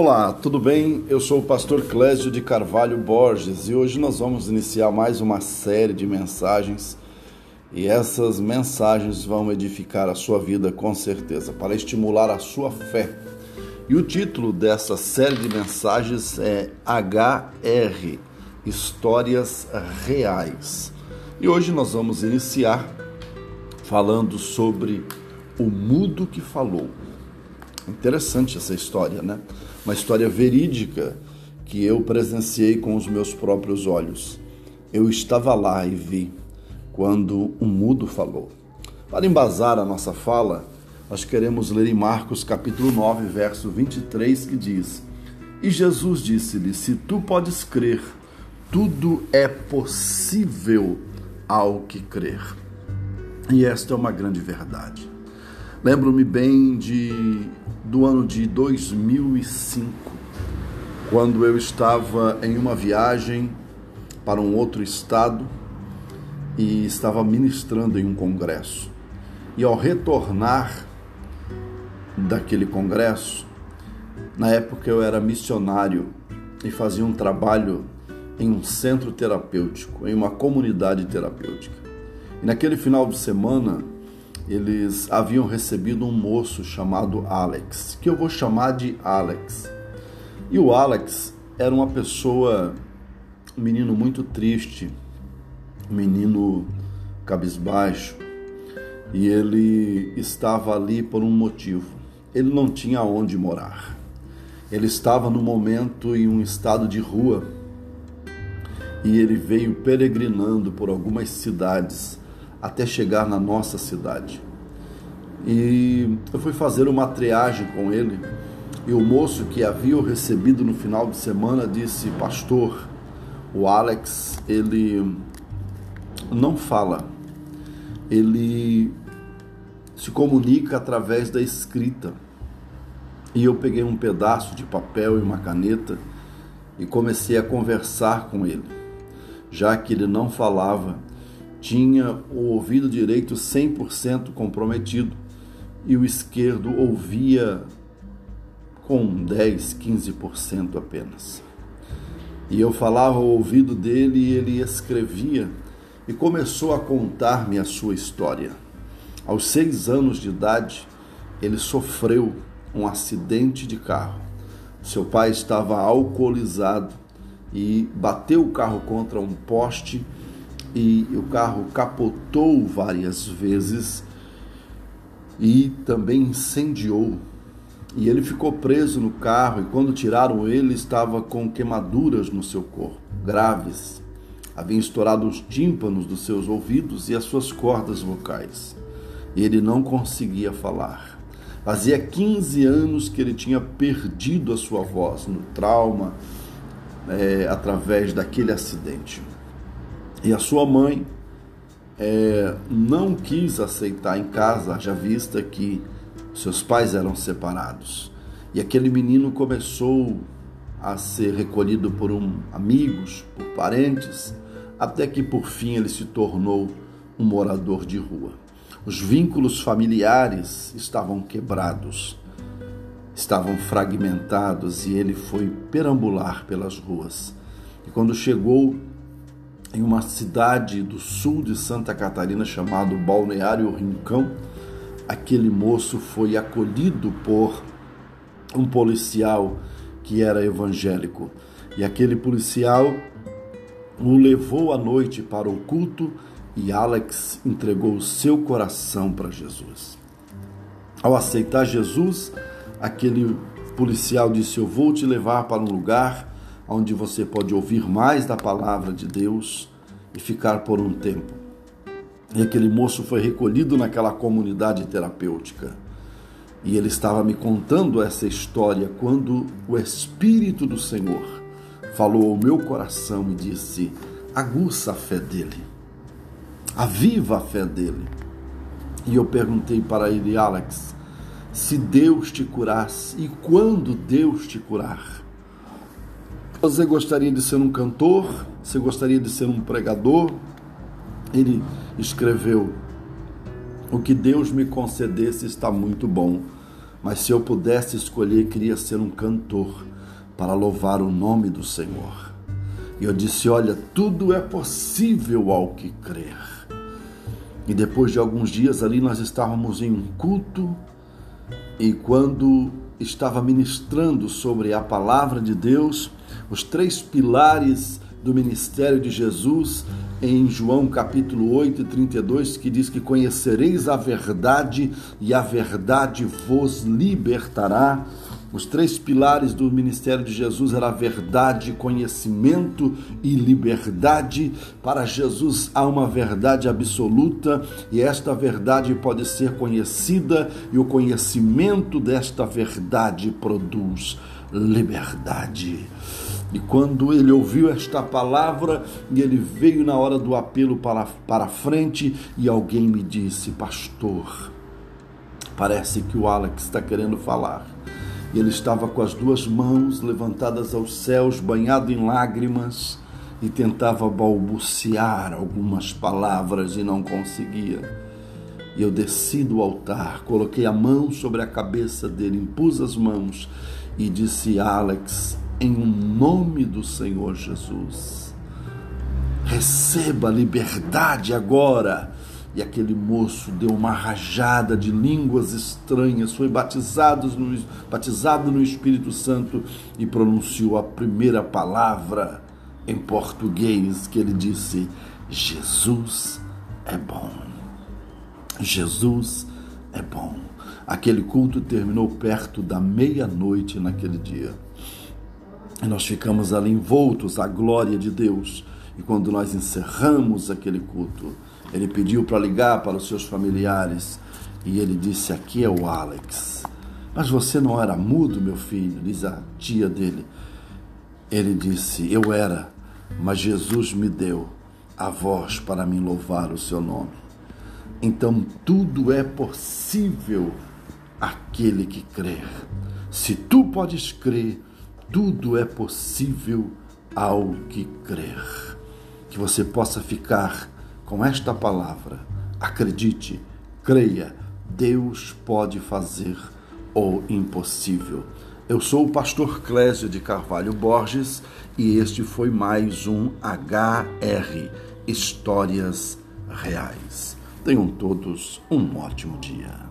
Olá, tudo bem? Eu sou o pastor Clésio de Carvalho Borges e hoje nós vamos iniciar mais uma série de mensagens e essas mensagens vão edificar a sua vida com certeza, para estimular a sua fé. E o título dessa série de mensagens é HR Histórias Reais. E hoje nós vamos iniciar falando sobre o mudo que falou. Interessante essa história, né? Uma história verídica que eu presenciei com os meus próprios olhos. Eu estava lá e vi quando um mudo falou. Para embasar a nossa fala, nós queremos ler em Marcos capítulo 9, verso 23, que diz: E Jesus disse-lhe: Se tu podes crer, tudo é possível ao que crer. E esta é uma grande verdade. Lembro-me bem de, do ano de 2005, quando eu estava em uma viagem para um outro estado e estava ministrando em um congresso. E ao retornar daquele congresso, na época eu era missionário e fazia um trabalho em um centro terapêutico, em uma comunidade terapêutica. E naquele final de semana, eles haviam recebido um moço chamado Alex, que eu vou chamar de Alex. E o Alex era uma pessoa, um menino muito triste, um menino cabisbaixo, e ele estava ali por um motivo. Ele não tinha onde morar. Ele estava no momento em um estado de rua e ele veio peregrinando por algumas cidades até chegar na nossa cidade. E eu fui fazer uma triagem com ele. E o moço que havia recebido no final de semana disse: Pastor, o Alex, ele não fala, ele se comunica através da escrita. E eu peguei um pedaço de papel e uma caneta e comecei a conversar com ele. Já que ele não falava, tinha o ouvido direito 100% comprometido e o esquerdo ouvia com 10, 15% apenas. E eu falava ao ouvido dele e ele escrevia e começou a contar-me a sua história. Aos seis anos de idade, ele sofreu um acidente de carro. Seu pai estava alcoolizado e bateu o carro contra um poste e o carro capotou várias vezes e também incendiou. E ele ficou preso no carro e quando tiraram ele estava com queimaduras no seu corpo, graves. Havia estourado os tímpanos dos seus ouvidos e as suas cordas vocais. Ele não conseguia falar. Fazia 15 anos que ele tinha perdido a sua voz no trauma, é, através daquele acidente. E a sua mãe é, não quis aceitar em casa, já vista que seus pais eram separados. E aquele menino começou a ser recolhido por um, amigos, por parentes, até que por fim ele se tornou um morador de rua. Os vínculos familiares estavam quebrados, estavam fragmentados e ele foi perambular pelas ruas. E quando chegou em uma cidade do sul de Santa Catarina chamado Balneário Rincão, aquele moço foi acolhido por um policial que era evangélico. E aquele policial o levou à noite para o culto e Alex entregou o seu coração para Jesus. Ao aceitar Jesus, aquele policial disse: Eu vou te levar para um lugar onde você pode ouvir mais da palavra de Deus e ficar por um tempo. E aquele moço foi recolhido naquela comunidade terapêutica. E ele estava me contando essa história quando o Espírito do Senhor falou ao meu coração e disse: aguça a fé dele, aviva a fé dele. E eu perguntei para ele, Alex, se Deus te curasse e quando Deus te curar, você gostaria de ser um cantor? Você gostaria de ser um pregador? Ele escreveu: O que Deus me concedesse está muito bom, mas se eu pudesse escolher, queria ser um cantor para louvar o nome do Senhor. E eu disse: Olha, tudo é possível ao que crer. E depois de alguns dias ali, nós estávamos em um culto, e quando estava ministrando sobre a palavra de Deus, os três pilares do ministério de Jesus, em João capítulo 8 e 32, que diz que conhecereis a verdade e a verdade vos libertará. Os três pilares do ministério de Jesus era verdade, conhecimento e liberdade. Para Jesus há uma verdade absoluta e esta verdade pode ser conhecida e o conhecimento desta verdade produz liberdade. E quando ele ouviu esta palavra, ele veio na hora do apelo para, para frente e alguém me disse: Pastor, parece que o Alex está querendo falar. E ele estava com as duas mãos levantadas aos céus, banhado em lágrimas, e tentava balbuciar algumas palavras e não conseguia. E eu desci do altar, coloquei a mão sobre a cabeça dele, impus as mãos e disse: Alex, em nome do Senhor Jesus, receba liberdade agora e aquele moço deu uma rajada de línguas estranhas, foi batizado no, batizado no Espírito Santo e pronunciou a primeira palavra em português que ele disse: Jesus é bom. Jesus é bom. Aquele culto terminou perto da meia-noite naquele dia. Nós ficamos ali envoltos à glória de Deus. E quando nós encerramos aquele culto, ele pediu para ligar para os seus familiares e ele disse: Aqui é o Alex. Mas você não era mudo, meu filho? Diz a tia dele. Ele disse: Eu era, mas Jesus me deu a voz para me louvar o seu nome. Então tudo é possível aquele que crer. Se tu podes crer, tudo é possível ao que crer. Que você possa ficar com esta palavra. Acredite, creia, Deus pode fazer o impossível. Eu sou o pastor Clésio de Carvalho Borges e este foi mais um HR Histórias Reais. Tenham todos um ótimo dia.